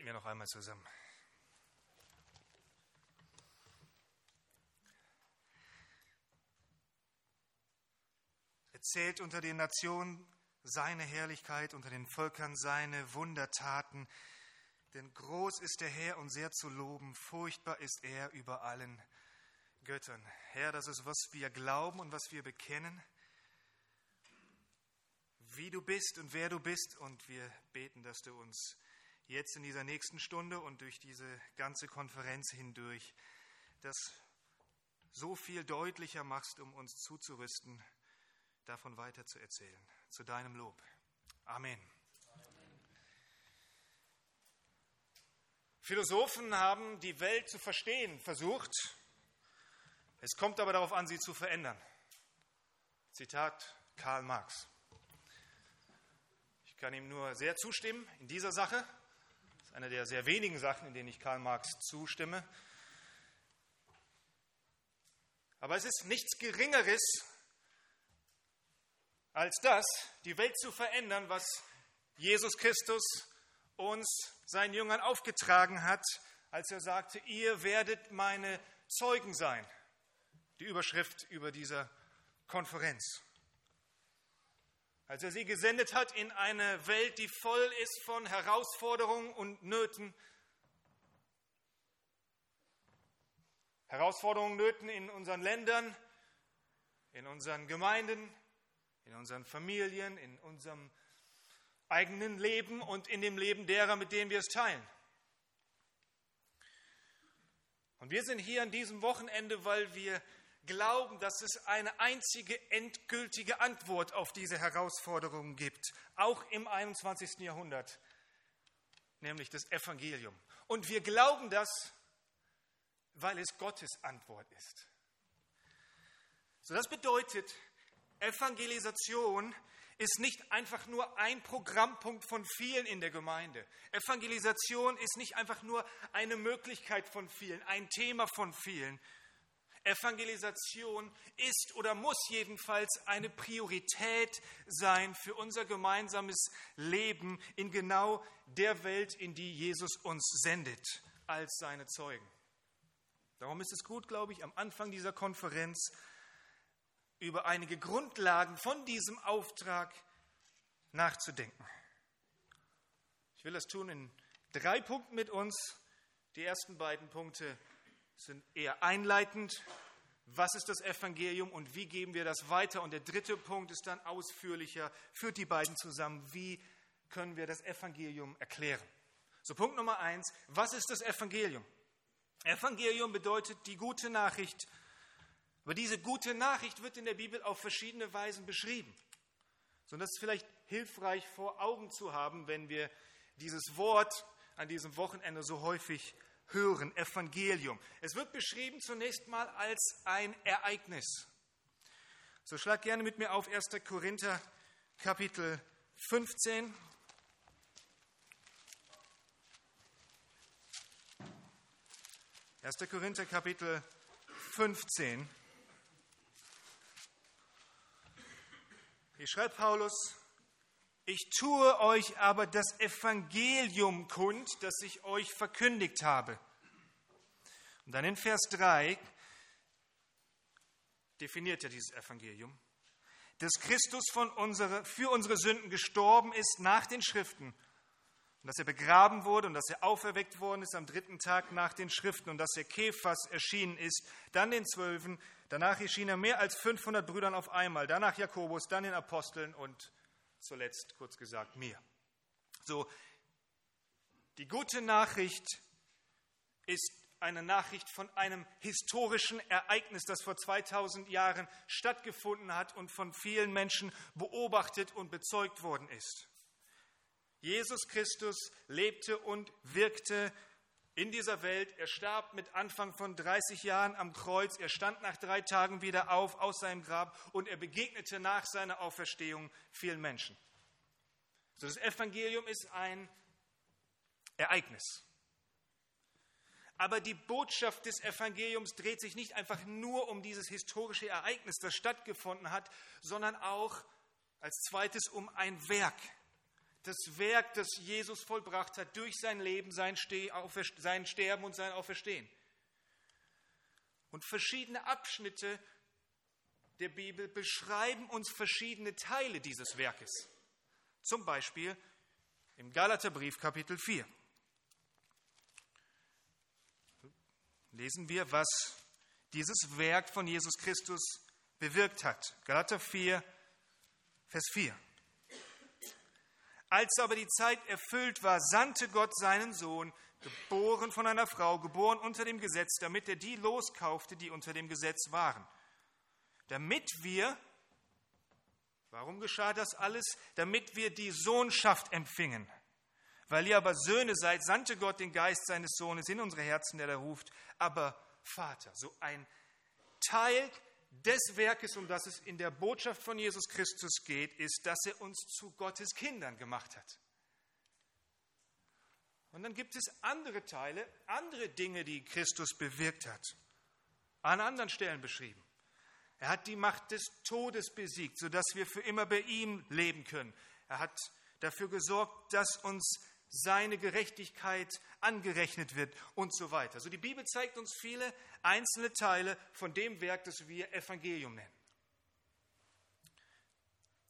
Beten wir noch einmal zusammen. Erzählt unter den Nationen seine Herrlichkeit, unter den Völkern seine Wundertaten. Denn groß ist der Herr und sehr zu loben, furchtbar ist er über allen Göttern. Herr, das ist, was wir glauben und was wir bekennen, wie du bist und wer du bist. Und wir beten, dass du uns jetzt in dieser nächsten Stunde und durch diese ganze Konferenz hindurch das so viel deutlicher machst, um uns zuzurüsten, davon weiter zu. Zu deinem Lob. Amen. Philosophen haben die Welt zu verstehen versucht. Es kommt aber darauf an, sie zu verändern. Zitat Karl Marx. Ich kann ihm nur sehr zustimmen in dieser Sache. Ist eine der sehr wenigen Sachen, in denen ich Karl Marx zustimme. Aber es ist nichts Geringeres als das, die Welt zu verändern, was Jesus Christus uns, seinen Jüngern, aufgetragen hat, als er sagte, ihr werdet meine Zeugen sein. Die Überschrift über dieser Konferenz als er sie gesendet hat in eine Welt, die voll ist von Herausforderungen und Nöten. Herausforderungen, Nöten in unseren Ländern, in unseren Gemeinden, in unseren Familien, in unserem eigenen Leben und in dem Leben derer, mit denen wir es teilen. Und wir sind hier an diesem Wochenende, weil wir glauben, dass es eine einzige endgültige Antwort auf diese Herausforderungen gibt, auch im 21. Jahrhundert, nämlich das Evangelium. Und wir glauben das, weil es Gottes Antwort ist. So, das bedeutet, Evangelisation ist nicht einfach nur ein Programmpunkt von vielen in der Gemeinde. Evangelisation ist nicht einfach nur eine Möglichkeit von vielen, ein Thema von vielen, Evangelisation ist oder muss jedenfalls eine Priorität sein für unser gemeinsames Leben in genau der Welt, in die Jesus uns sendet als seine Zeugen. Darum ist es gut, glaube ich, am Anfang dieser Konferenz über einige Grundlagen von diesem Auftrag nachzudenken. Ich will das tun in drei Punkten mit uns. Die ersten beiden Punkte sind eher einleitend. Was ist das Evangelium und wie geben wir das weiter? Und der dritte Punkt ist dann ausführlicher, führt die beiden zusammen. Wie können wir das Evangelium erklären? So, Punkt Nummer eins. Was ist das Evangelium? Evangelium bedeutet die gute Nachricht. Aber diese gute Nachricht wird in der Bibel auf verschiedene Weisen beschrieben. So, das ist vielleicht hilfreich vor Augen zu haben, wenn wir dieses Wort an diesem Wochenende so häufig hören, Evangelium. Es wird beschrieben zunächst mal als ein Ereignis. So schlag gerne mit mir auf 1. Korinther Kapitel 15. Erster Korinther Kapitel 15. Hier schreibt Paulus, ich tue euch aber das Evangelium kund, das ich euch verkündigt habe. Und dann in Vers 3 definiert er dieses Evangelium, dass Christus von unsere, für unsere Sünden gestorben ist nach den Schriften und dass er begraben wurde und dass er auferweckt worden ist am dritten Tag nach den Schriften und dass er Kephas erschienen ist, dann den Zwölfen, danach erschien er mehr als 500 Brüdern auf einmal, danach Jakobus, dann den Aposteln und zuletzt kurz gesagt mir. So, die gute Nachricht ist eine Nachricht von einem historischen Ereignis, das vor 2000 Jahren stattgefunden hat und von vielen Menschen beobachtet und bezeugt worden ist. Jesus Christus lebte und wirkte in dieser Welt. Er starb mit Anfang von 30 Jahren am Kreuz. Er stand nach drei Tagen wieder auf aus seinem Grab und er begegnete nach seiner Auferstehung vielen Menschen. So, das Evangelium ist ein Ereignis. Aber die Botschaft des Evangeliums dreht sich nicht einfach nur um dieses historische Ereignis, das stattgefunden hat, sondern auch als zweites um ein Werk, das Werk, das Jesus vollbracht hat durch sein Leben, sein, sein Sterben und sein Auferstehen. Und verschiedene Abschnitte der Bibel beschreiben uns verschiedene Teile dieses Werkes. Zum Beispiel im Galaterbrief Kapitel 4. Lesen wir, was dieses Werk von Jesus Christus bewirkt hat. Galater 4, Vers 4. Als aber die Zeit erfüllt war, sandte Gott seinen Sohn, geboren von einer Frau, geboren unter dem Gesetz, damit er die loskaufte, die unter dem Gesetz waren. Damit wir, warum geschah das alles? Damit wir die Sohnschaft empfingen. Weil ihr aber Söhne seid, sandte Gott den Geist seines Sohnes in unsere Herzen, der da ruft, aber Vater. So ein Teil des Werkes, um das es in der Botschaft von Jesus Christus geht, ist, dass er uns zu Gottes Kindern gemacht hat. Und dann gibt es andere Teile, andere Dinge, die Christus bewirkt hat, an anderen Stellen beschrieben. Er hat die Macht des Todes besiegt, sodass wir für immer bei ihm leben können. Er hat dafür gesorgt, dass uns seine Gerechtigkeit angerechnet wird und so weiter. Also die Bibel zeigt uns viele einzelne Teile von dem Werk, das wir Evangelium nennen.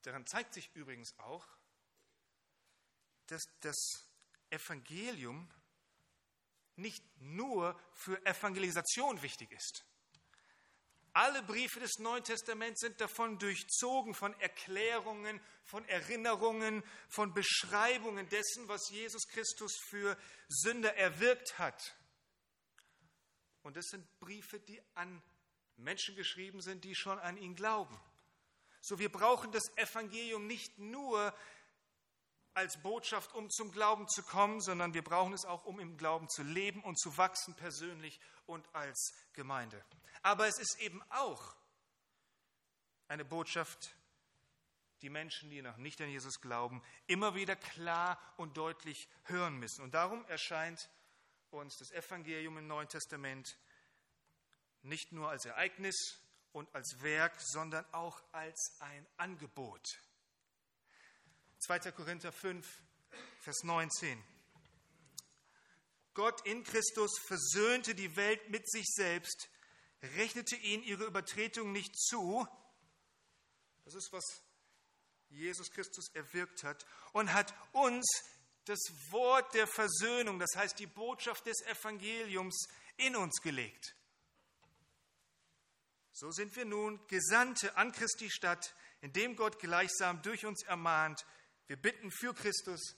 Daran zeigt sich übrigens auch, dass das Evangelium nicht nur für Evangelisation wichtig ist. Alle Briefe des Neuen Testaments sind davon durchzogen, von Erklärungen, von Erinnerungen, von Beschreibungen dessen, was Jesus Christus für Sünder erwirkt hat. Und das sind Briefe, die an Menschen geschrieben sind, die schon an ihn glauben. So, wir brauchen das Evangelium nicht nur als Botschaft, um zum Glauben zu kommen, sondern wir brauchen es auch, um im Glauben zu leben und zu wachsen, persönlich und als Gemeinde. Aber es ist eben auch eine Botschaft, die Menschen, die noch nicht an Jesus glauben, immer wieder klar und deutlich hören müssen. Und darum erscheint uns das Evangelium im Neuen Testament nicht nur als Ereignis und als Werk, sondern auch als ein Angebot. 2. Korinther 5, Vers 19. Gott in Christus versöhnte die Welt mit sich selbst, rechnete ihnen ihre Übertretung nicht zu. Das ist, was Jesus Christus erwirkt hat und hat uns das Wort der Versöhnung, das heißt die Botschaft des Evangeliums, in uns gelegt. So sind wir nun Gesandte an Christi Stadt, indem Gott gleichsam durch uns ermahnt, wir bitten für Christus,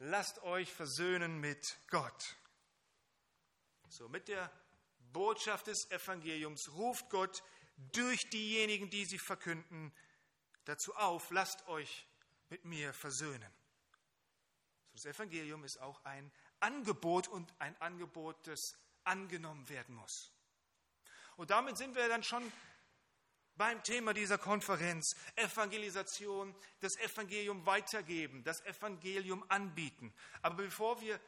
lasst euch versöhnen mit Gott. So, mit der Botschaft des Evangeliums ruft Gott durch diejenigen, die sie verkünden, dazu auf, lasst euch mit mir versöhnen. Das Evangelium ist auch ein Angebot und ein Angebot, das angenommen werden muss. Und damit sind wir dann schon beim Thema dieser Konferenz Evangelisation, das Evangelium weitergeben, das Evangelium anbieten. Aber bevor wir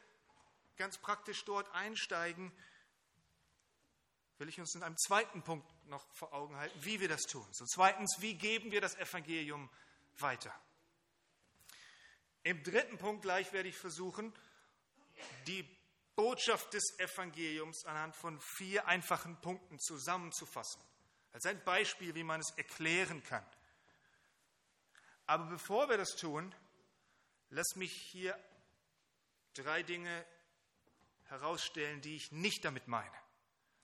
ganz praktisch dort einsteigen, will ich uns in einem zweiten Punkt noch vor Augen halten, wie wir das tun. So zweitens, wie geben wir das Evangelium weiter? Im dritten Punkt gleich werde ich versuchen, die Botschaft des Evangeliums anhand von vier einfachen Punkten zusammenzufassen als ein Beispiel, wie man es erklären kann. Aber bevor wir das tun, lass mich hier drei Dinge herausstellen, die ich nicht damit meine.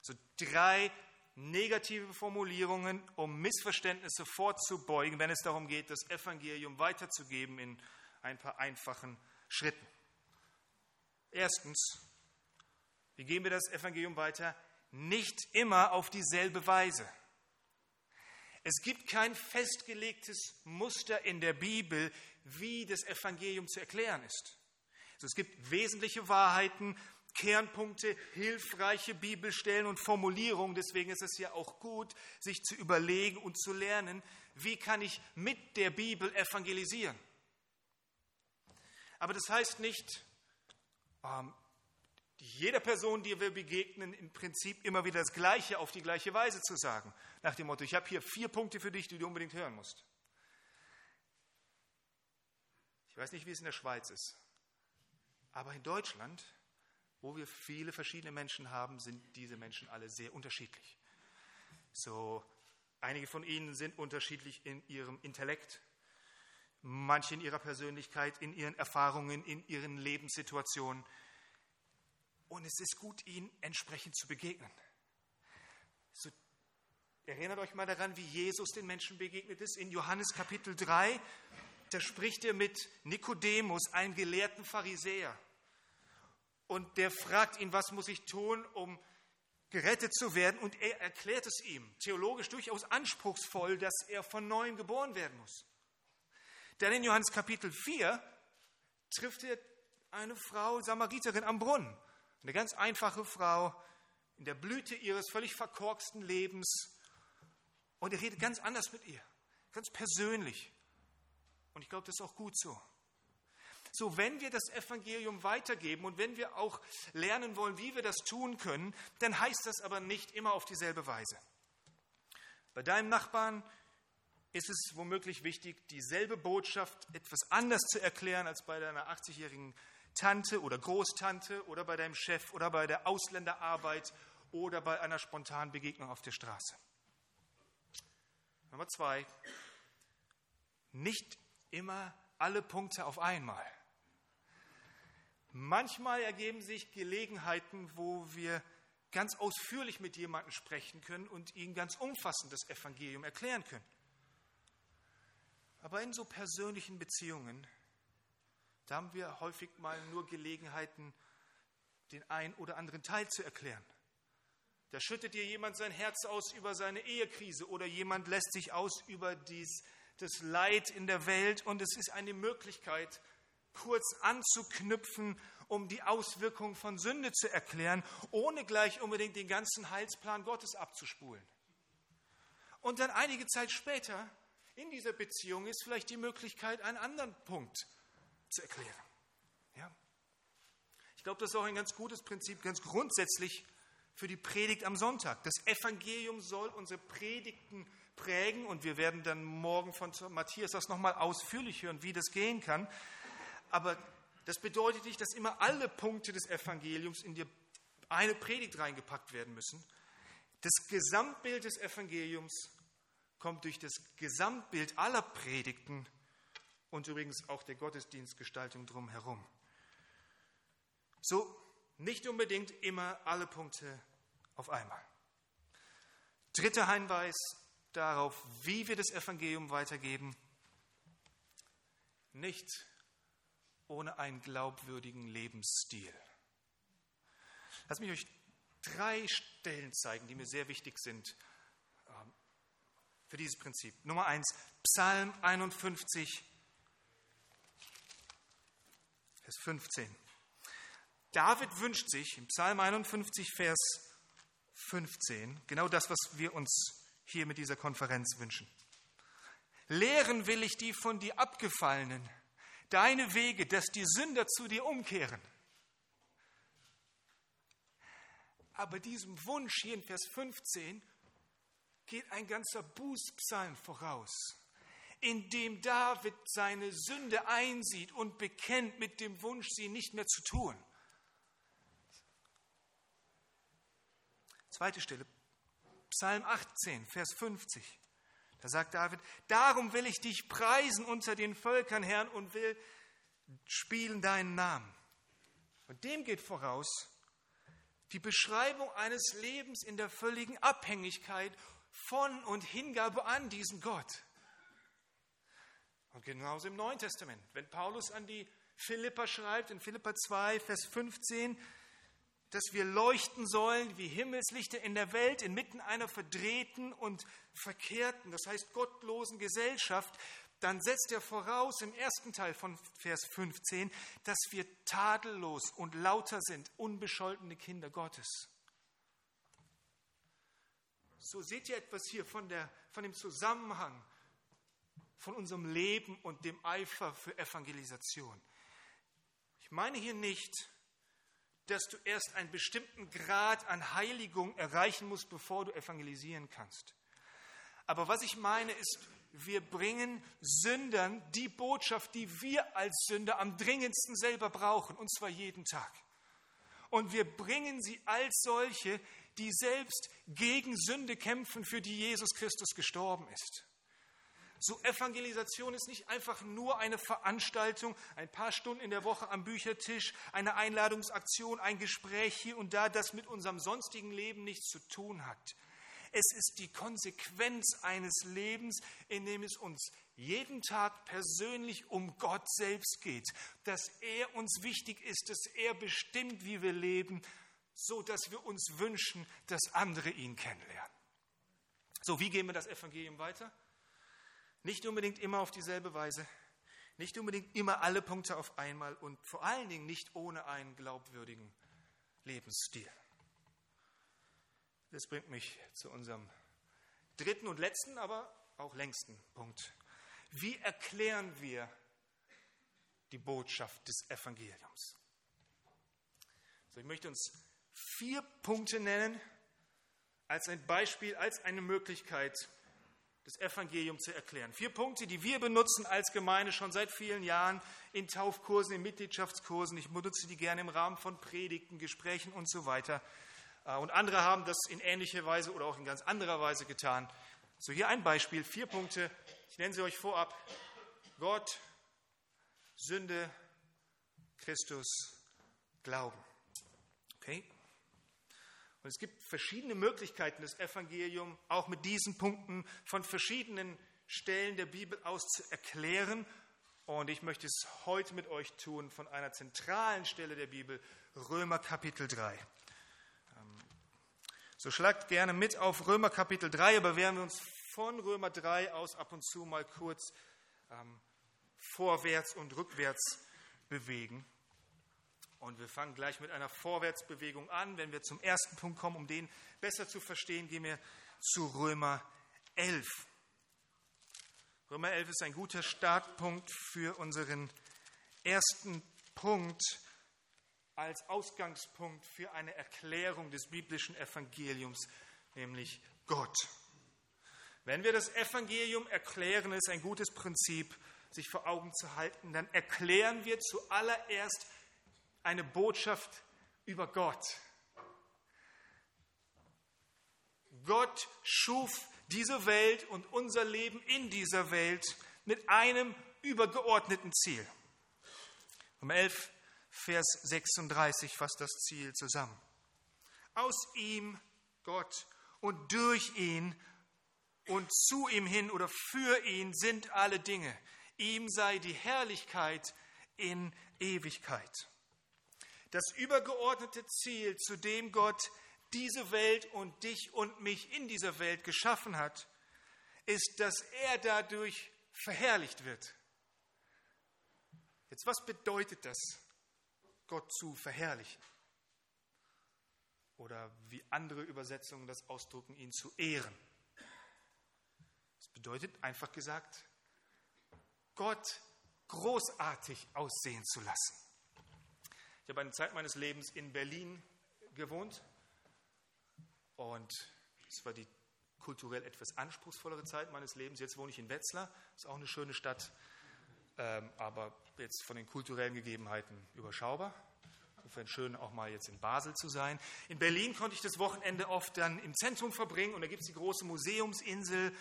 So drei negative Formulierungen, um Missverständnisse vorzubeugen, wenn es darum geht, das Evangelium weiterzugeben in ein paar einfachen Schritten. Erstens, wie geben wir das Evangelium weiter? Nicht immer auf dieselbe Weise. Es gibt kein festgelegtes Muster in der Bibel, wie das Evangelium zu erklären ist. Also es gibt wesentliche Wahrheiten, Kernpunkte, hilfreiche Bibelstellen und Formulierungen. Deswegen ist es ja auch gut, sich zu überlegen und zu lernen, wie kann ich mit der Bibel evangelisieren. Aber das heißt nicht, jeder Person, die wir begegnen, im Prinzip immer wieder das Gleiche auf die gleiche Weise zu sagen. Nach dem Motto, ich habe hier vier Punkte für dich, die du unbedingt hören musst. Ich weiß nicht, wie es in der Schweiz ist, aber in Deutschland, wo wir viele verschiedene Menschen haben, sind diese Menschen alle sehr unterschiedlich. So, einige von ihnen sind unterschiedlich in ihrem Intellekt, manche in ihrer Persönlichkeit, in ihren Erfahrungen, in ihren Lebenssituationen. Und es ist gut, ihnen entsprechend zu begegnen. So, erinnert euch mal daran, wie Jesus den Menschen begegnet ist. In Johannes Kapitel 3, da spricht er mit Nikodemus, einem gelehrten Pharisäer. Und der fragt ihn, was muss ich tun, um gerettet zu werden? Und er erklärt es ihm, theologisch durchaus anspruchsvoll, dass er von neuem geboren werden muss. Dann in Johannes Kapitel 4 trifft er eine Frau, Samariterin am Brunnen. Eine ganz einfache Frau in der Blüte ihres völlig verkorksten Lebens. Und er redet ganz anders mit ihr, ganz persönlich. Und ich glaube, das ist auch gut so. So, wenn wir das Evangelium weitergeben und wenn wir auch lernen wollen, wie wir das tun können, dann heißt das aber nicht immer auf dieselbe Weise. Bei deinem Nachbarn ist es womöglich wichtig, dieselbe Botschaft etwas anders zu erklären als bei deiner 80-jährigen Tante oder Großtante oder bei deinem Chef oder bei der Ausländerarbeit oder bei einer spontanen Begegnung auf der Straße. Nummer zwei, nicht immer alle Punkte auf einmal. Manchmal ergeben sich Gelegenheiten, wo wir ganz ausführlich mit jemandem sprechen können und ihm ganz umfassend das Evangelium erklären können. Aber in so persönlichen Beziehungen, da haben wir häufig mal nur Gelegenheiten, den einen oder anderen Teil zu erklären. Da schüttet dir jemand sein Herz aus über seine Ehekrise oder jemand lässt sich aus über dies, das Leid in der Welt und es ist eine Möglichkeit, kurz anzuknüpfen, um die Auswirkungen von Sünde zu erklären, ohne gleich unbedingt den ganzen Heilsplan Gottes abzuspulen. Und dann einige Zeit später in dieser Beziehung ist vielleicht die Möglichkeit, einen anderen Punkt zu erklären. Ja? Ich glaube, das ist auch ein ganz gutes Prinzip, ganz grundsätzlich für die Predigt am Sonntag. Das Evangelium soll unsere Predigten prägen und wir werden dann morgen von Matthias das nochmal ausführlich hören, wie das gehen kann. Aber das bedeutet nicht, dass immer alle Punkte des Evangeliums in die eine Predigt reingepackt werden müssen. Das Gesamtbild des Evangeliums kommt durch das Gesamtbild aller Predigten und übrigens auch der Gottesdienstgestaltung drumherum. So nicht unbedingt immer alle Punkte auf einmal. Dritter Hinweis darauf, wie wir das Evangelium weitergeben. Nicht ohne einen glaubwürdigen Lebensstil. Lass mich euch drei Stellen zeigen, die mir sehr wichtig sind für dieses Prinzip. Nummer eins, Psalm 51, Vers 15. David wünscht sich im Psalm 51, Vers 15 genau das, was wir uns hier mit dieser Konferenz wünschen. Lehren will ich die von dir abgefallenen, deine Wege, dass die Sünder zu dir umkehren. Aber diesem Wunsch hier in Vers 15 geht ein ganzer Bußpsalm voraus, in dem David seine Sünde einsieht und bekennt mit dem Wunsch, sie nicht mehr zu tun. Zweite Stelle, Psalm 18, Vers 50. Da sagt David, darum will ich dich preisen unter den Völkern, Herrn, und will spielen deinen Namen. Und dem geht voraus die Beschreibung eines Lebens in der völligen Abhängigkeit von und Hingabe an diesen Gott. Und genauso im Neuen Testament, wenn Paulus an die Philippa schreibt, in Philippa 2, Vers 15, dass wir leuchten sollen wie Himmelslichter in der Welt inmitten einer verdrehten und verkehrten, das heißt gottlosen Gesellschaft, dann setzt er voraus im ersten Teil von Vers 15, dass wir tadellos und lauter sind, unbescholtene Kinder Gottes. So seht ihr etwas hier von, der, von dem Zusammenhang von unserem Leben und dem Eifer für Evangelisation. Ich meine hier nicht, dass du erst einen bestimmten Grad an Heiligung erreichen musst, bevor du evangelisieren kannst. Aber was ich meine ist, wir bringen Sündern die Botschaft, die wir als Sünder am dringendsten selber brauchen, und zwar jeden Tag. Und wir bringen sie als solche, die selbst gegen Sünde kämpfen, für die Jesus Christus gestorben ist. So Evangelisation ist nicht einfach nur eine Veranstaltung, ein paar Stunden in der Woche am Büchertisch, eine Einladungsaktion, ein Gespräch hier und da, das mit unserem sonstigen Leben nichts zu tun hat. Es ist die Konsequenz eines Lebens, in dem es uns jeden Tag persönlich um Gott selbst geht, dass er uns wichtig ist, dass er bestimmt, wie wir leben, so dass wir uns wünschen, dass andere ihn kennenlernen. So, wie gehen wir das Evangelium weiter? Nicht unbedingt immer auf dieselbe Weise, nicht unbedingt immer alle Punkte auf einmal und vor allen Dingen nicht ohne einen glaubwürdigen Lebensstil. Das bringt mich zu unserem dritten und letzten, aber auch längsten Punkt. Wie erklären wir die Botschaft des Evangeliums? Also ich möchte uns vier Punkte nennen als ein Beispiel, als eine Möglichkeit, das Evangelium zu erklären. Vier Punkte, die wir benutzen als Gemeinde schon seit vielen Jahren in Taufkursen, in Mitgliedschaftskursen. Ich benutze die gerne im Rahmen von Predigten, Gesprächen und so weiter. Äh, und andere haben das in ähnlicher Weise oder auch in ganz anderer Weise getan. So, hier ein Beispiel, vier Punkte. Ich nenne sie euch vorab. Gott, Sünde, Christus, Glauben. Okay? Und es gibt verschiedene Möglichkeiten, das Evangelium auch mit diesen Punkten von verschiedenen Stellen der Bibel aus zu erklären. Und ich möchte es heute mit euch tun von einer zentralen Stelle der Bibel, Römer Kapitel 3. So schlagt gerne mit auf Römer Kapitel 3, aber werden wir uns von Römer 3 aus ab und zu mal kurz ähm, vorwärts und rückwärts bewegen. Und wir fangen gleich mit einer Vorwärtsbewegung an. Wenn wir zum ersten Punkt kommen, um den besser zu verstehen, gehen wir zu Römer 11. Römer 11 ist ein guter Startpunkt für unseren ersten Punkt als Ausgangspunkt für eine Erklärung des biblischen Evangeliums, nämlich Gott. Wenn wir das Evangelium erklären, ist ein gutes Prinzip, sich vor Augen zu halten, dann erklären wir zuallererst eine Botschaft über Gott. Gott schuf diese Welt und unser Leben in dieser Welt mit einem übergeordneten Ziel. Um 11 Vers 36 fasst das Ziel zusammen. Aus ihm, Gott, und durch ihn und zu ihm hin oder für ihn sind alle Dinge. Ihm sei die Herrlichkeit in Ewigkeit. Das übergeordnete Ziel, zu dem Gott diese Welt und dich und mich in dieser Welt geschaffen hat, ist, dass er dadurch verherrlicht wird. Jetzt, was bedeutet das? Gott zu verherrlichen. Oder wie andere Übersetzungen das ausdrücken, ihn zu ehren. Das bedeutet einfach gesagt, Gott großartig aussehen zu lassen. Ich habe eine Zeit meines Lebens in Berlin gewohnt und es war die kulturell etwas anspruchsvollere Zeit meines Lebens. Jetzt wohne ich in Wetzlar, ist auch eine schöne Stadt, ähm, aber jetzt von den kulturellen Gegebenheiten überschaubar. Insofern schön auch mal jetzt in Basel zu sein. In Berlin konnte ich das Wochenende oft dann im Zentrum verbringen und da gibt es die große Museumsinsel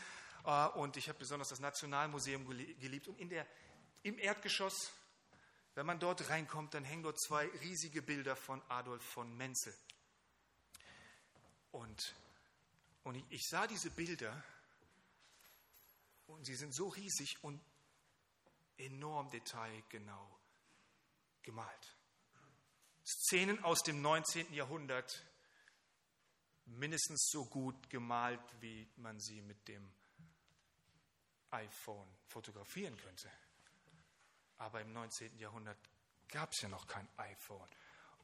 äh, und ich habe besonders das Nationalmuseum geliebt. Und in der, im Erdgeschoss, wenn man dort reinkommt, dann hängen dort zwei riesige Bilder von Adolf von Menzel. Und, und ich, ich sah diese Bilder und sie sind so riesig und enorm detailgenau gemalt. Szenen aus dem 19. Jahrhundert mindestens so gut gemalt, wie man sie mit dem iPhone fotografieren könnte. Aber im 19. Jahrhundert gab es ja noch kein iPhone.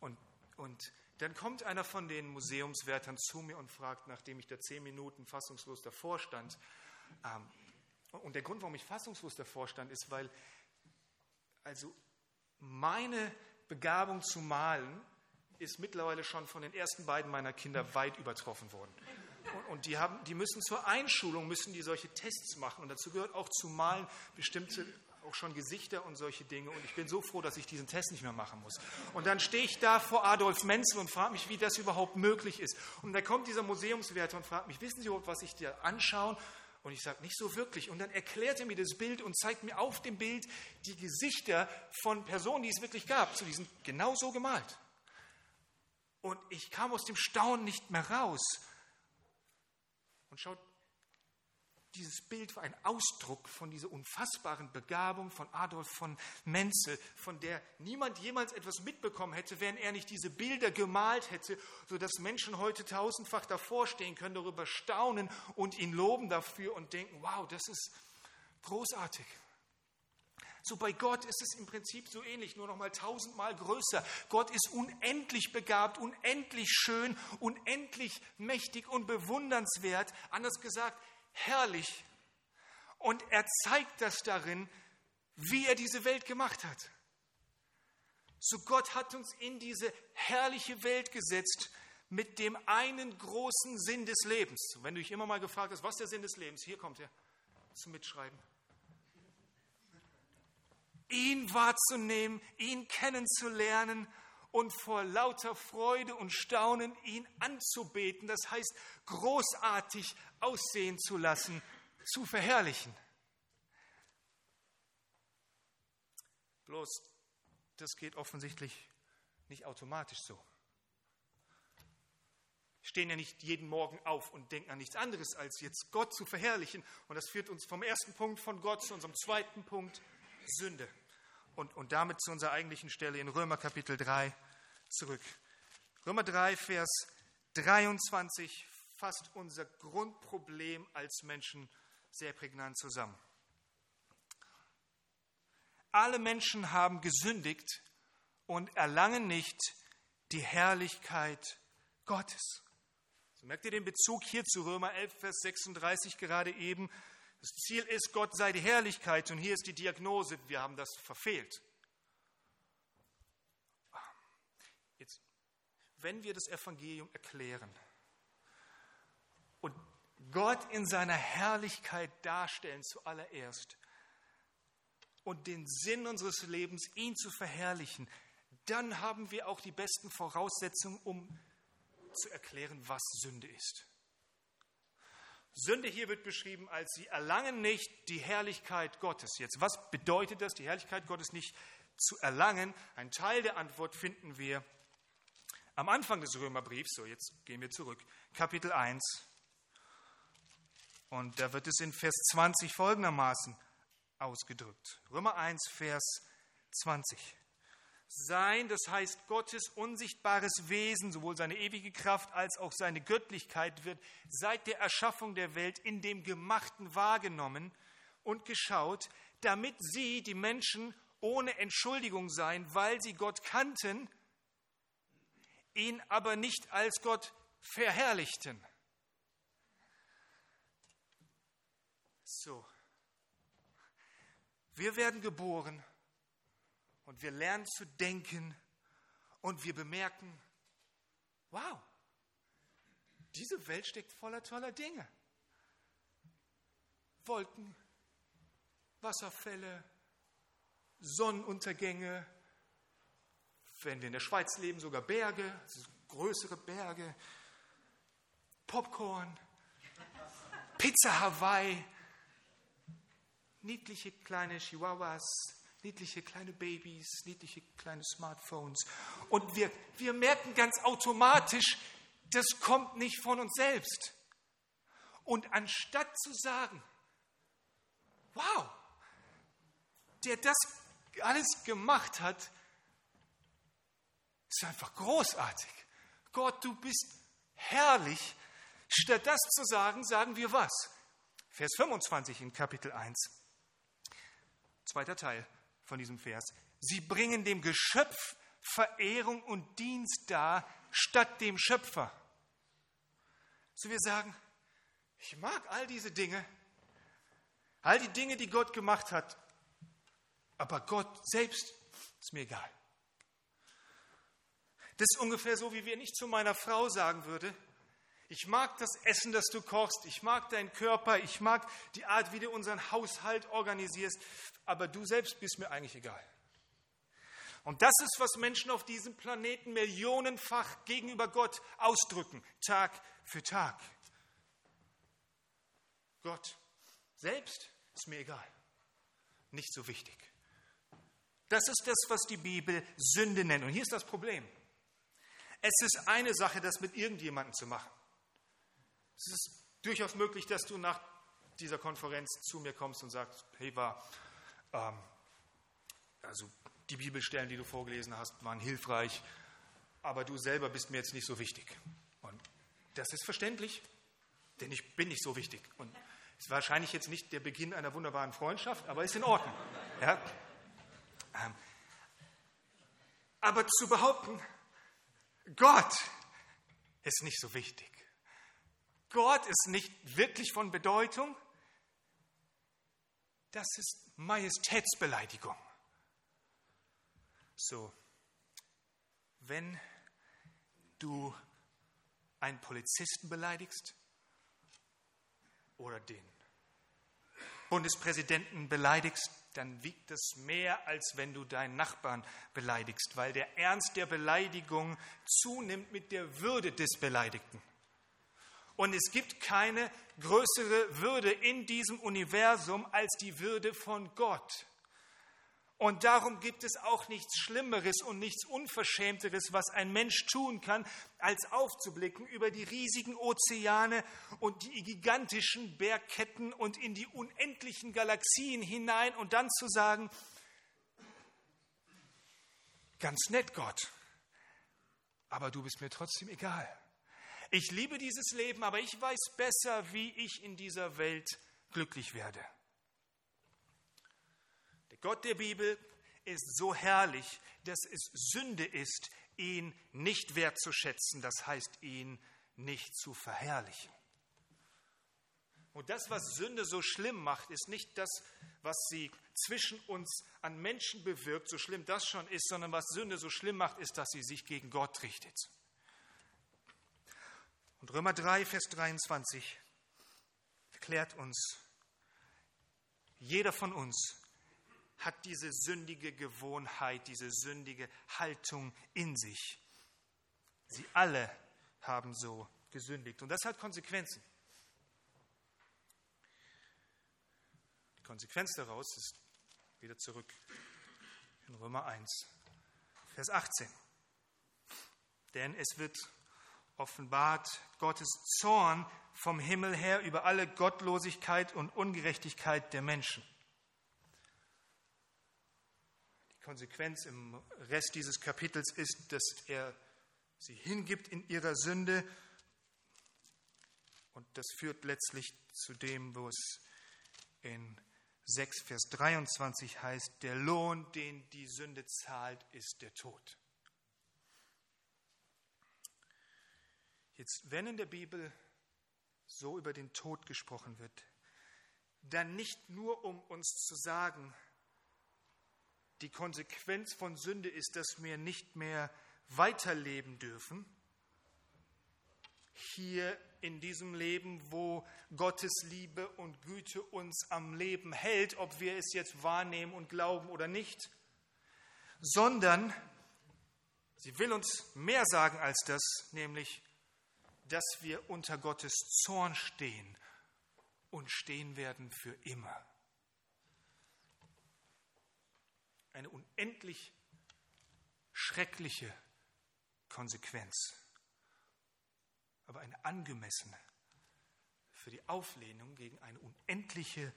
Und, und dann kommt einer von den Museumswärtern zu mir und fragt, nachdem ich da zehn Minuten fassungslos davor stand, ähm, und der Grund, warum ich fassungslos davor stand, ist, weil also meine Begabung zu malen ist mittlerweile schon von den ersten beiden meiner Kinder weit übertroffen worden. Und die, haben, die müssen zur Einschulung, müssen die solche Tests machen. Und dazu gehört auch zu malen bestimmte auch schon Gesichter und solche Dinge. Und ich bin so froh, dass ich diesen Test nicht mehr machen muss. Und dann stehe ich da vor Adolf Menzel und frage mich, wie das überhaupt möglich ist. Und da kommt dieser Museumswärter und fragt mich, wissen Sie überhaupt, was ich dir anschauen? Und ich sage, nicht so wirklich. Und dann erklärt er mir das Bild und zeigt mir auf dem Bild die Gesichter von Personen, die es wirklich gab. So, die sind genau so gemalt. Und ich kam aus dem Staunen nicht mehr raus. Und schaut, dieses Bild war ein Ausdruck von dieser unfassbaren Begabung von Adolf von Menzel, von der niemand jemals etwas mitbekommen hätte, wenn er nicht diese Bilder gemalt hätte, sodass Menschen heute tausendfach davor stehen können, darüber staunen und ihn loben dafür und denken, wow, das ist großartig. So bei Gott ist es im Prinzip so ähnlich, nur noch mal tausendmal größer. Gott ist unendlich begabt, unendlich schön, unendlich mächtig und bewundernswert. Anders gesagt, herrlich. Und er zeigt das darin, wie er diese Welt gemacht hat. So Gott hat uns in diese herrliche Welt gesetzt mit dem einen großen Sinn des Lebens. Wenn du dich immer mal gefragt hast, was der Sinn des Lebens? Hier kommt er zum Mitschreiben. Ihn wahrzunehmen, ihn kennenzulernen und vor lauter Freude und Staunen ihn anzubeten, das heißt großartig aussehen zu lassen, zu verherrlichen. Bloß, das geht offensichtlich nicht automatisch so. Wir stehen ja nicht jeden Morgen auf und denken an nichts anderes, als jetzt Gott zu verherrlichen. Und das führt uns vom ersten Punkt von Gott zu unserem zweiten Punkt, Sünde und, und damit zu unserer eigentlichen Stelle in Römer Kapitel 3 zurück. Römer 3, Vers 23 fasst unser Grundproblem als Menschen sehr prägnant zusammen. Alle Menschen haben gesündigt und erlangen nicht die Herrlichkeit Gottes. So merkt ihr den Bezug hier zu Römer 11, Vers 36 gerade eben. Das Ziel ist, Gott sei die Herrlichkeit und hier ist die Diagnose, wir haben das verfehlt. Jetzt, wenn wir das Evangelium erklären und Gott in seiner Herrlichkeit darstellen zuallererst und den Sinn unseres Lebens, ihn zu verherrlichen, dann haben wir auch die besten Voraussetzungen, um zu erklären, was Sünde ist. Sünde hier wird beschrieben als sie erlangen nicht die Herrlichkeit Gottes. Jetzt, was bedeutet das, die Herrlichkeit Gottes nicht zu erlangen? Ein Teil der Antwort finden wir am Anfang des Römerbriefs. So, jetzt gehen wir zurück. Kapitel 1. Und da wird es in Vers 20 folgendermaßen ausgedrückt. Römer 1, Vers 20 sein, das heißt Gottes unsichtbares Wesen, sowohl seine ewige Kraft als auch seine Göttlichkeit wird seit der Erschaffung der Welt in dem Gemachten wahrgenommen und geschaut, damit sie, die Menschen, ohne Entschuldigung seien, weil sie Gott kannten, ihn aber nicht als Gott verherrlichten. So, wir werden geboren und wir lernen zu denken und wir bemerken, wow, diese Welt steckt voller toller Dinge. Wolken, Wasserfälle, Sonnenuntergänge, wenn wir in der Schweiz leben, sogar Berge, größere Berge, Popcorn, Pizza Hawaii, niedliche kleine Chihuahuas, niedliche kleine Babys, niedliche kleine Smartphones. Und wir, wir merken ganz automatisch, das kommt nicht von uns selbst. Und anstatt zu sagen, wow, der das alles gemacht hat, ist einfach großartig. Gott, du bist herrlich. Statt das zu sagen, sagen wir was? Vers 25 in Kapitel 1. Zweiter Teil von diesem Vers. Sie bringen dem Geschöpf Verehrung und Dienst dar statt dem Schöpfer. So wir sagen, ich mag all diese Dinge, all die Dinge, die Gott gemacht hat, aber Gott selbst ist mir egal. Das ist ungefähr so, wie wenn ich zu meiner Frau sagen würde, Ich mag das Essen, das du kochst. Ich mag deinen Körper. Ich mag die Art, wie du unseren Haushalt organisierst. Aber du selbst bist mir eigentlich egal. Und das ist, was Menschen auf diesem Planeten millionenfach gegenüber Gott ausdrücken, Tag für Tag. Gott selbst ist mir egal. Nicht so wichtig. Das ist das, was die Bibel Sünde nennt. Und hier ist das Problem. Es ist eine Sache, das mit irgendjemandem zu machen. Es ist durchaus möglich, dass du nach dieser Konferenz zu mir kommst und sagst, hey, war, ähm, also die Bibelstellen, die du vorgelesen hast, waren hilfreich, aber du selber bist mir jetzt nicht so wichtig. Und das ist verständlich, denn ich bin nicht so wichtig. Und ist wahrscheinlich jetzt nicht der Beginn einer wunderbaren Freundschaft, aber ist in Ordnung. Ja? Ähm, aber zu behaupten, Gott ist nicht so wichtig. Gott ist nicht wirklich von Bedeutung. Das ist Majestätsbeleidigung. So, wenn du einen Polizisten beleidigst oder den Bundespräsidenten beleidigst, dann wiegt es mehr, als wenn du deinen Nachbarn beleidigst, weil der Ernst der Beleidigung zunimmt mit der Würde des Beleidigten. Und es gibt keine größere Würde in diesem Universum als die Würde von Gott. Und darum gibt es auch nichts Schlimmeres und nichts Unverschämteres, was ein Mensch tun kann, als aufzublicken über die riesigen Ozeane und die gigantischen Bergketten und in die unendlichen Galaxien hinein und dann zu sagen, ganz nett Gott, aber du bist mir trotzdem egal. Ich liebe dieses Leben, aber ich weiß besser, wie ich in dieser Welt glücklich werde. Gott der Bibel ist so herrlich, dass es Sünde ist, ihn nicht wertzuschätzen, das heißt, ihn nicht zu verherrlichen. Und das, was Sünde so schlimm macht, ist nicht das, was sie zwischen uns an Menschen bewirkt, so schlimm das schon ist, sondern was Sünde so schlimm macht, ist, dass sie sich gegen Gott richtet. Und Römer 3, Vers 23 erklärt uns, jeder von uns hat diese sündige Gewohnheit, diese sündige Haltung in sich. Sie alle haben so gesündigt. Und das hat Konsequenzen. Die Konsequenz daraus ist wieder zurück in Römer 1, Vers 18. Denn es wird offenbart Gottes Zorn vom Himmel her über alle Gottlosigkeit und Ungerechtigkeit der Menschen. Konsequenz im Rest dieses Kapitels ist, dass er sie hingibt in ihrer Sünde. Und das führt letztlich zu dem, wo es in 6, Vers 23 heißt, der Lohn, den die Sünde zahlt, ist der Tod. Jetzt, wenn in der Bibel so über den Tod gesprochen wird, dann nicht nur, um uns zu sagen, die Konsequenz von Sünde ist, dass wir nicht mehr weiterleben dürfen. Hier in diesem Leben, wo Gottes Liebe und Güte uns am Leben hält, ob wir es jetzt wahrnehmen und glauben oder nicht, sondern sie will uns mehr sagen als das, nämlich, dass wir unter Gottes Zorn stehen und stehen werden für immer. eine unendlich schreckliche Konsequenz, aber eine angemessene für die Auflehnung gegen eine unendliche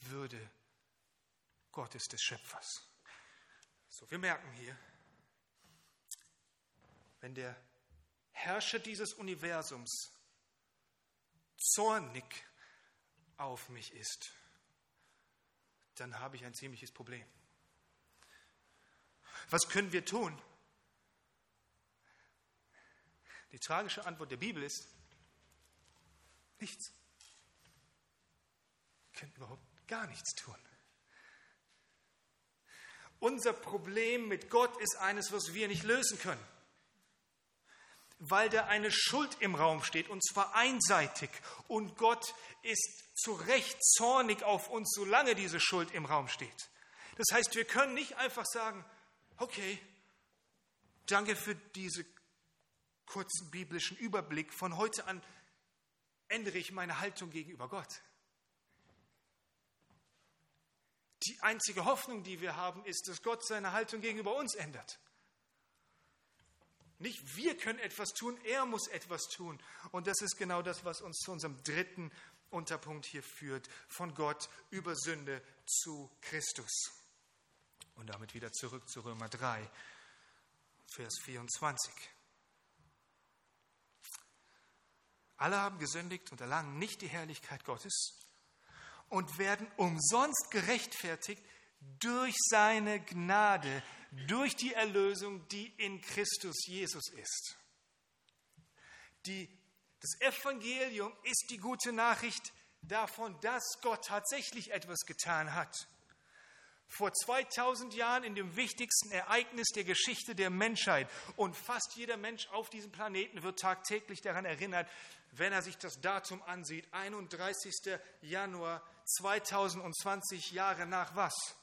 Würde Gottes des Schöpfers. So, wir merken hier, wenn der Herrscher dieses Universums zornig auf mich ist, dann habe ich ein ziemliches Problem. Was können wir tun? Die tragische Antwort der Bibel ist nichts. Wir können überhaupt gar nichts tun. Unser Problem mit Gott ist eines, was wir nicht lösen können. Weil da eine Schuld im Raum steht, und zwar einseitig. Und Gott ist zu Recht zornig auf uns, solange diese Schuld im Raum steht. Das heißt, wir können nicht einfach sagen, okay, danke für diesen kurzen biblischen Überblick. Von heute an ändere ich meine Haltung gegenüber Gott. Die einzige Hoffnung, die wir haben, ist, dass Gott seine Haltung gegenüber uns ändert. Nicht wir können etwas tun, er muss etwas tun. Und das ist genau das, was uns zu unserem dritten Unterpunkt hier führt, von Gott über Sünde zu Christus. Und damit wieder zurück zu Römer 3, Vers 24. Alle haben gesündigt und erlangen nicht die Herrlichkeit Gottes und werden umsonst gerechtfertigt durch seine Gnade, durch die Erlösung, die in Christus Jesus ist. Die, das Evangelium ist die gute Nachricht davon, dass Gott tatsächlich etwas getan hat. Vor 2000 Jahren in dem wichtigsten Ereignis der Geschichte der Menschheit. Und fast jeder Mensch auf diesem Planeten wird tagtäglich daran erinnert, wenn er sich das Datum ansieht. 31. Januar 2020 Jahre nach was?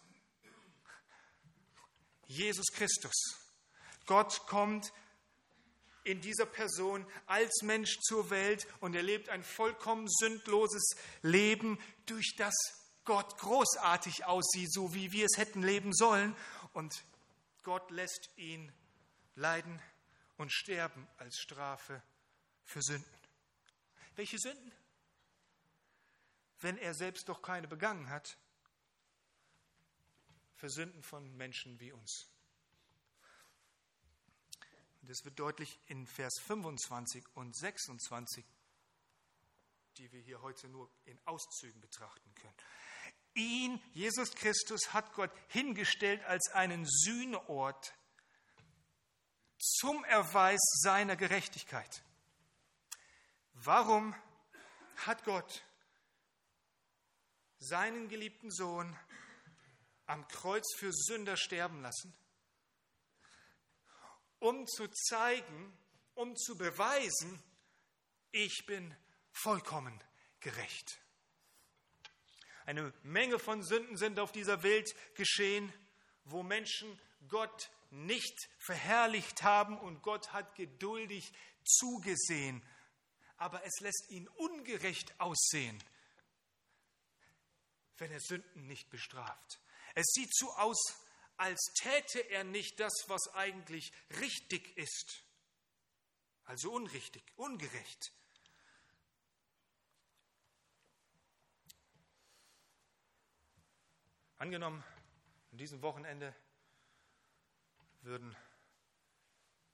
Jesus Christus. Gott kommt in dieser Person als Mensch zur Welt und er lebt ein vollkommen sündloses Leben, durch das Gott großartig aussieht, so wie wir es hätten leben sollen. Und Gott lässt ihn leiden und sterben als Strafe für Sünden. Welche Sünden? Wenn er selbst doch keine begangen hat für Sünden von Menschen wie uns. das wird deutlich in Vers 25 und 26, die wir hier heute nur in Auszügen betrachten können. Ihn, Jesus Christus, hat Gott hingestellt als einen Sühneort zum Erweis seiner Gerechtigkeit. Warum hat Gott seinen geliebten Sohn am Kreuz für Sünder sterben lassen, um zu zeigen, um zu beweisen, ich bin vollkommen gerecht. Eine Menge von Sünden sind auf dieser Welt geschehen, wo Menschen Gott nicht verherrlicht haben und Gott hat geduldig zugesehen, aber es lässt ihn ungerecht aussehen, wenn er Sünden nicht bestraft. Es sieht so aus, als täte er nicht das, was eigentlich richtig ist. Also unrichtig, ungerecht. Angenommen, an diesem Wochenende würden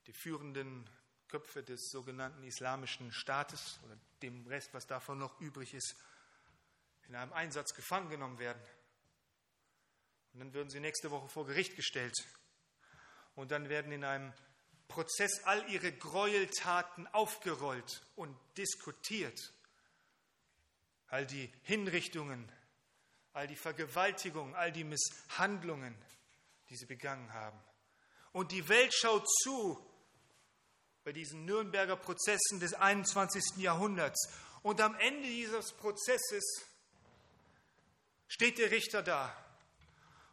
die führenden Köpfe des sogenannten Islamischen Staates oder dem Rest, was davon noch übrig ist, in einem Einsatz gefangen genommen werden. Und dann würden sie nächste Woche vor Gericht gestellt. Und dann werden in einem Prozess all ihre Gräueltaten aufgerollt und diskutiert. All die Hinrichtungen, all die Vergewaltigungen, all die Misshandlungen, die sie begangen haben. Und die Welt schaut zu bei diesen Nürnberger Prozessen des 21. Jahrhunderts. Und am Ende dieses Prozesses steht der Richter da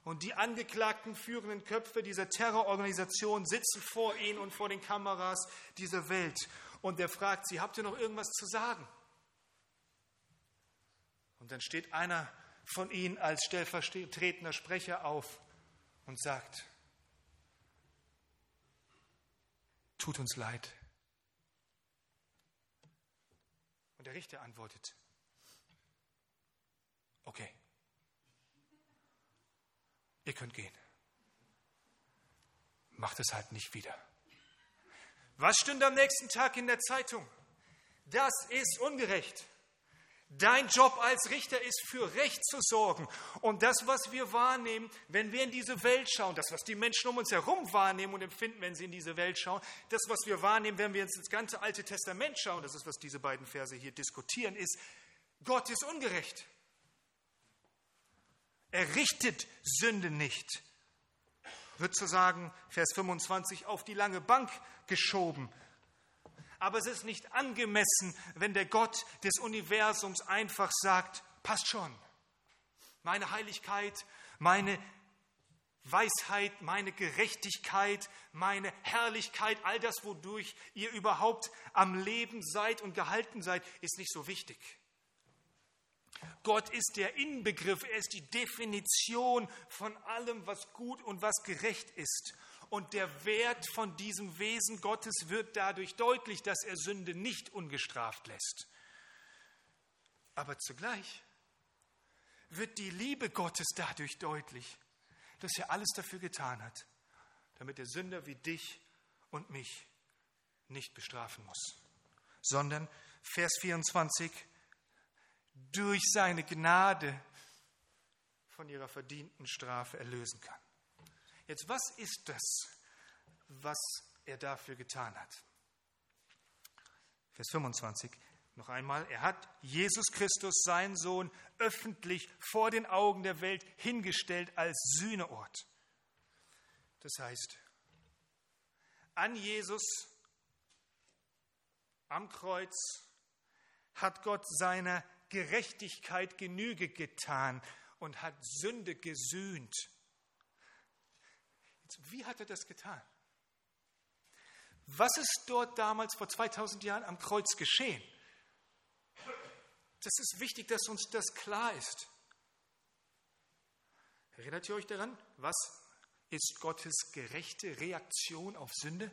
und die angeklagten führenden Köpfe dieser Terrororganisation sitzen vor ihnen und vor den Kameras dieser Welt. Und er fragt sie, habt ihr noch irgendwas zu sagen? Und dann steht einer von ihnen als stellvertretender Sprecher auf und sagt, tut uns leid. Und der Richter antwortet, okay. Ihr könnt gehen. Macht es halt nicht wieder. Was stünde am nächsten Tag in der Zeitung? Das ist ungerecht. Dein Job als Richter ist für Recht zu sorgen. Und das, was wir wahrnehmen, wenn wir in diese Welt schauen, das, was die Menschen um uns herum wahrnehmen und empfinden, wenn sie in diese Welt schauen, das, was wir wahrnehmen, wenn wir ins ganze Alte Testament schauen, das ist, was diese beiden Verse hier diskutieren, ist, Gott ist ungerecht. Er richtet Sünde nicht. Wird zu sagen, Vers 25, auf die lange Bank geschoben. Aber es ist nicht angemessen, wenn der Gott des Universums einfach sagt, passt schon. Meine Heiligkeit, meine Weisheit, meine Gerechtigkeit, meine Herrlichkeit, all das, wodurch ihr überhaupt am Leben seid und gehalten seid, ist nicht so wichtig. Gott ist der Inbegriff, er ist die Definition von allem, was gut und was gerecht ist. Und der Wert von diesem Wesen Gottes wird dadurch deutlich, dass er Sünde nicht ungestraft lässt. Aber zugleich wird die Liebe Gottes dadurch deutlich, dass er alles dafür getan hat, damit der Sünder wie dich und mich nicht bestrafen muss, sondern Vers 24, durch seine Gnade von ihrer verdienten Strafe erlösen kann. Jetzt, was ist das, was er dafür getan hat? Vers 25 noch einmal, er hat Jesus Christus, seinen Sohn, öffentlich vor den Augen der Welt hingestellt als Sühneort. Das heißt, an Jesus am Kreuz hat Gott seiner Gerechtigkeit Genüge getan und hat Sünde gesühnt. Jetzt, wie hat er das getan? Was ist dort damals vor 2000 Jahren am Kreuz geschehen? Das ist wichtig, dass uns das klar ist. Erinnert ihr euch daran? Was ist Gottes gerechte Reaktion auf Sünde?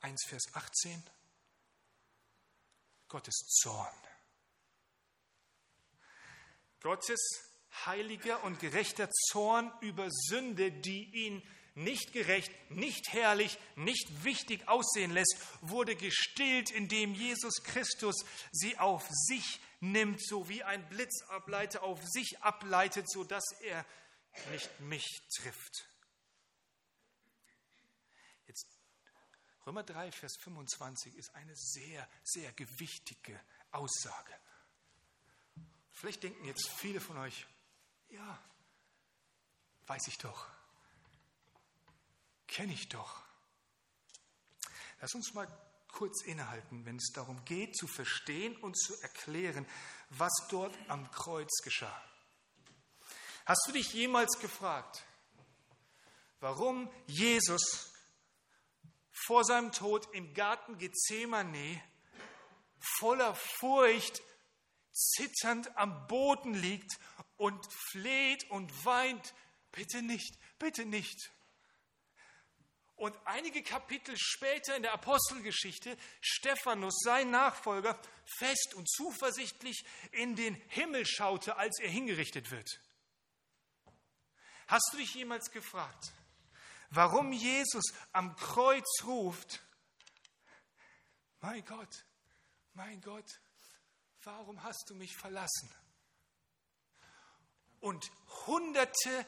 1 Vers 18. Gottes Zorn. Gottes heiliger und gerechter Zorn über Sünde, die ihn nicht gerecht, nicht herrlich, nicht wichtig aussehen lässt, wurde gestillt, indem Jesus Christus sie auf sich nimmt, so wie ein Blitzableiter auf sich ableitet, sodass er nicht mich trifft. Jetzt Römer 3, Vers 25 ist eine sehr, sehr gewichtige Aussage. Vielleicht denken jetzt viele von euch, ja, weiß ich doch, kenne ich doch. Lass uns mal kurz innehalten, wenn es darum geht, zu verstehen und zu erklären, was dort am Kreuz geschah. Hast du dich jemals gefragt, warum Jesus vor seinem Tod im Garten Gethsemane voller Furcht zitternd am Boden liegt und fleht und weint, bitte nicht, bitte nicht. Und einige Kapitel später in der Apostelgeschichte Stephanus, sein Nachfolger, fest und zuversichtlich in den Himmel schaute, als er hingerichtet wird. Hast du dich jemals gefragt, warum Jesus am Kreuz ruft, mein Gott, mein Gott, warum hast du mich verlassen? Und hunderte,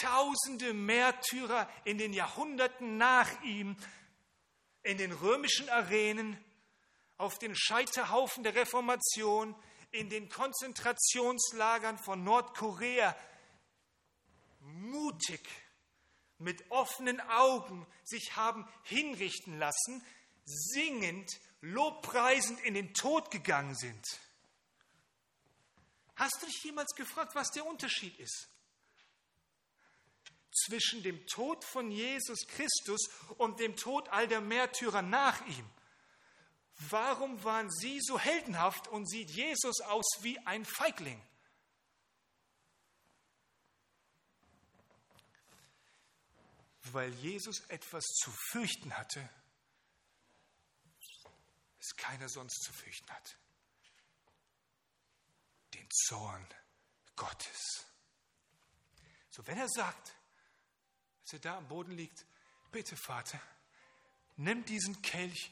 tausende Märtyrer in den Jahrhunderten nach ihm, in den römischen Arenen, auf den Scheiterhaufen der Reformation, in den Konzentrationslagern von Nordkorea, mutig, mit offenen Augen sich haben hinrichten lassen, singend lobpreisend in den Tod gegangen sind. Hast du dich jemals gefragt, was der Unterschied ist? Zwischen dem Tod von Jesus Christus und dem Tod all der Märtyrer nach ihm. Warum waren sie so heldenhaft und sieht Jesus aus wie ein Feigling? Weil Jesus etwas zu fürchten hatte, es keiner sonst zu fürchten hat. Den Zorn Gottes. So, wenn er sagt, als er da am Boden liegt, bitte Vater, nimm diesen Kelch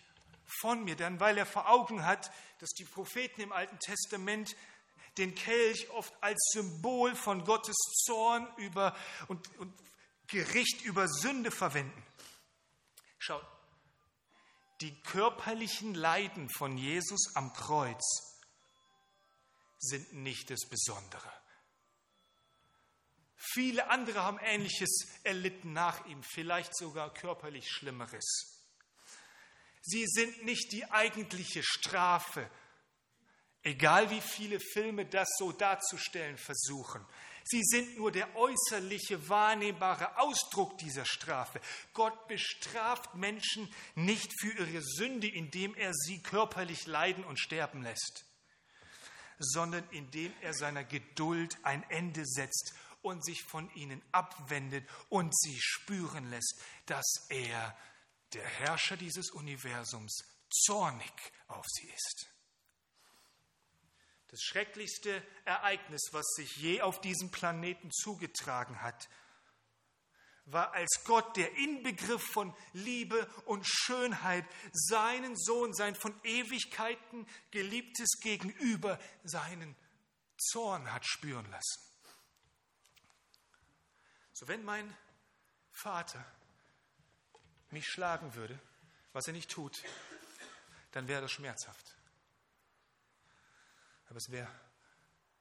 von mir, dann weil er vor Augen hat, dass die Propheten im Alten Testament den Kelch oft als Symbol von Gottes Zorn über und, und Gericht über Sünde verwenden. Schaut, die körperlichen Leiden von Jesus am Kreuz sind nicht das Besondere. Viele andere haben Ähnliches erlitten nach ihm, vielleicht sogar körperlich Schlimmeres. Sie sind nicht die eigentliche Strafe, egal wie viele Filme das so darzustellen versuchen. Sie sind nur der äußerliche wahrnehmbare Ausdruck dieser Strafe. Gott bestraft Menschen nicht für ihre Sünde, indem er sie körperlich leiden und sterben lässt, sondern indem er seiner Geduld ein Ende setzt und sich von ihnen abwendet und sie spüren lässt, dass er, der Herrscher dieses Universums, zornig auf sie ist. Das schrecklichste Ereignis, was sich je auf diesem Planeten zugetragen hat, war, als Gott, der Inbegriff von Liebe und Schönheit, seinen Sohn, sein von Ewigkeiten geliebtes Gegenüber, seinen Zorn hat spüren lassen. So, wenn mein Vater mich schlagen würde, was er nicht tut, dann wäre das schmerzhaft. Aber es wäre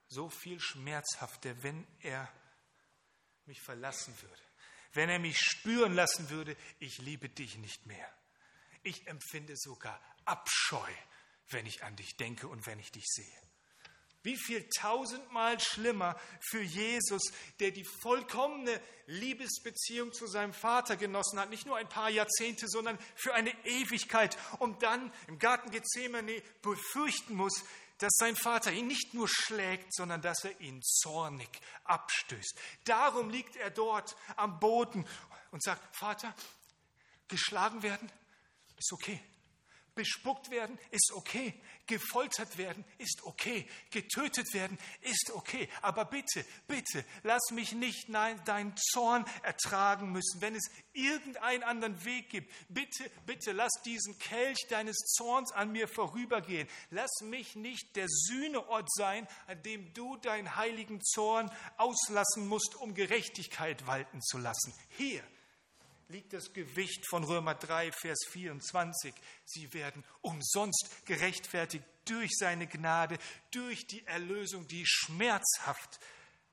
so viel schmerzhafter, wenn er mich verlassen würde, wenn er mich spüren lassen würde, ich liebe dich nicht mehr. Ich empfinde sogar Abscheu, wenn ich an dich denke und wenn ich dich sehe. Wie viel tausendmal schlimmer für Jesus, der die vollkommene Liebesbeziehung zu seinem Vater genossen hat, nicht nur ein paar Jahrzehnte, sondern für eine Ewigkeit und dann im Garten Gethsemane befürchten muss, dass sein Vater ihn nicht nur schlägt, sondern dass er ihn zornig abstößt. Darum liegt er dort am Boden und sagt, Vater, geschlagen werden ist okay. Bespuckt werden ist okay. Gefoltert werden ist okay. Getötet werden ist okay. Aber bitte, bitte, lass mich nicht deinen Zorn ertragen müssen, wenn es irgendeinen anderen Weg gibt. Bitte, bitte, lass diesen Kelch deines Zorns an mir vorübergehen. Lass mich nicht der Sühneort sein, an dem du deinen heiligen Zorn auslassen musst, um Gerechtigkeit walten zu lassen. Hier liegt das Gewicht von Römer 3, Vers 24. Sie werden umsonst gerechtfertigt durch seine Gnade, durch die Erlösung, die schmerzhaft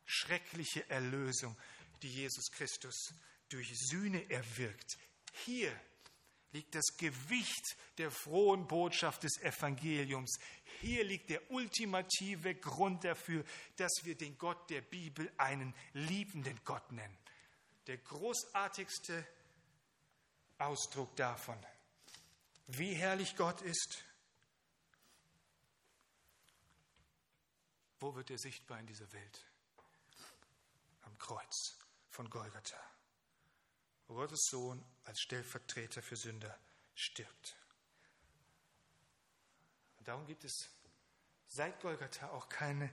schreckliche Erlösung, die Jesus Christus durch Sühne erwirkt. Hier liegt das Gewicht der frohen Botschaft des Evangeliums. Hier liegt der ultimative Grund dafür, dass wir den Gott der Bibel einen liebenden Gott nennen. Der großartigste Ausdruck davon, wie herrlich Gott ist. Wo wird er sichtbar in dieser Welt? Am Kreuz von Golgatha, wo Gottes Sohn als Stellvertreter für Sünder stirbt. Und darum gibt es seit Golgatha auch keine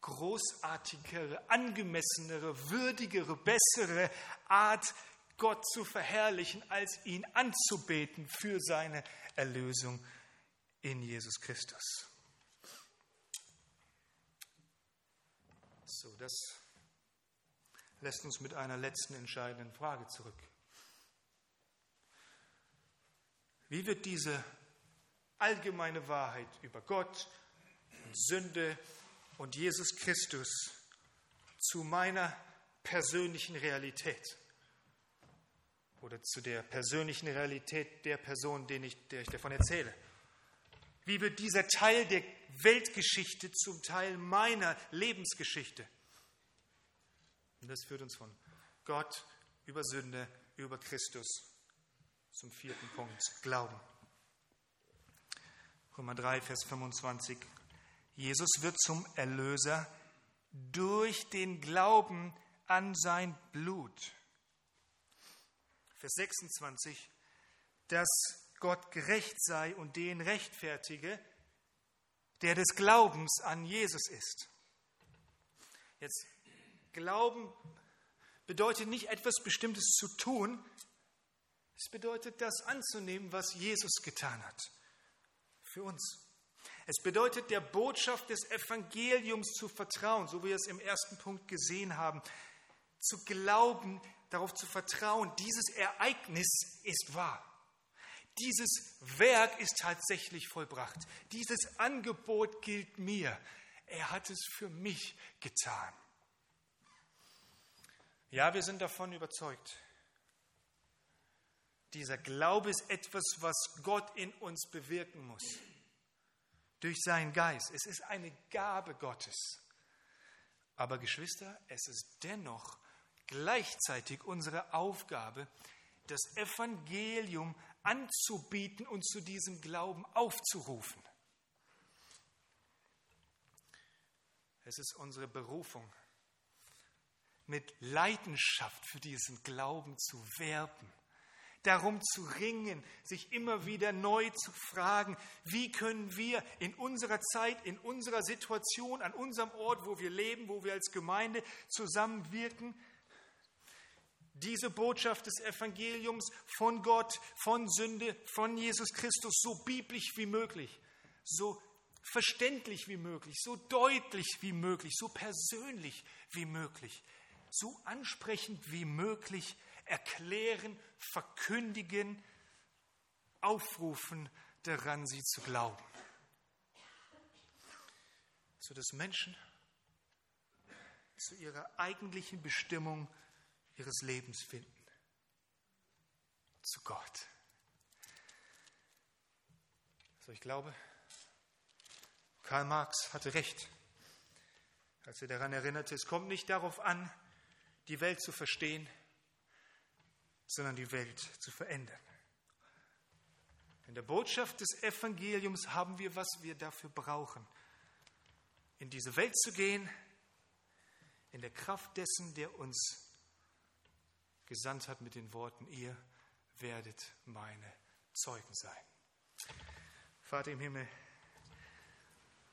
großartigere, angemessenere, würdigere, bessere Art Gott zu verherrlichen, als ihn anzubeten für seine Erlösung in Jesus Christus. So, das lässt uns mit einer letzten entscheidenden Frage zurück. Wie wird diese allgemeine Wahrheit über Gott und Sünde und Jesus Christus zu meiner persönlichen Realität? Oder zu der persönlichen Realität der Person, den ich, der ich davon erzähle? Wie wird dieser Teil der Weltgeschichte zum Teil meiner Lebensgeschichte? Und das führt uns von Gott über Sünde, über Christus zum vierten Punkt, Glauben. Römer 3, Vers 25. Jesus wird zum Erlöser durch den Glauben an sein Blut. Vers 26, dass Gott gerecht sei und den rechtfertige, der des Glaubens an Jesus ist. Jetzt, Glauben bedeutet nicht etwas Bestimmtes zu tun, es bedeutet das anzunehmen, was Jesus getan hat für uns. Es bedeutet der Botschaft des Evangeliums zu vertrauen, so wie wir es im ersten Punkt gesehen haben, zu glauben, darauf zu vertrauen, dieses Ereignis ist wahr. Dieses Werk ist tatsächlich vollbracht. Dieses Angebot gilt mir. Er hat es für mich getan. Ja, wir sind davon überzeugt. Dieser Glaube ist etwas, was Gott in uns bewirken muss. Durch seinen Geist. Es ist eine Gabe Gottes. Aber Geschwister, es ist dennoch gleichzeitig unsere Aufgabe, das Evangelium anzubieten und zu diesem Glauben aufzurufen. Es ist unsere Berufung, mit Leidenschaft für diesen Glauben zu werben, darum zu ringen, sich immer wieder neu zu fragen, wie können wir in unserer Zeit, in unserer Situation, an unserem Ort, wo wir leben, wo wir als Gemeinde zusammenwirken, diese Botschaft des Evangeliums von Gott, von Sünde, von Jesus Christus so biblisch wie möglich, so verständlich wie möglich, so deutlich wie möglich, so persönlich wie möglich, so ansprechend wie möglich erklären, verkündigen, aufrufen, daran sie zu glauben. So dass Menschen zu ihrer eigentlichen Bestimmung ihres Lebens finden. Zu Gott. So, ich glaube, Karl Marx hatte recht, als er daran erinnerte, es kommt nicht darauf an, die Welt zu verstehen, sondern die Welt zu verändern. In der Botschaft des Evangeliums haben wir, was wir dafür brauchen, in diese Welt zu gehen, in der Kraft dessen, der uns gesandt hat mit den Worten, ihr werdet meine Zeugen sein. Vater im Himmel,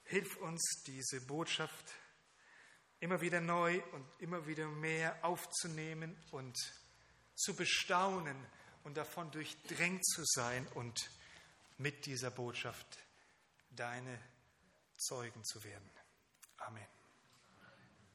hilf uns, diese Botschaft immer wieder neu und immer wieder mehr aufzunehmen und zu bestaunen und davon durchdrängt zu sein und mit dieser Botschaft deine Zeugen zu werden. Amen.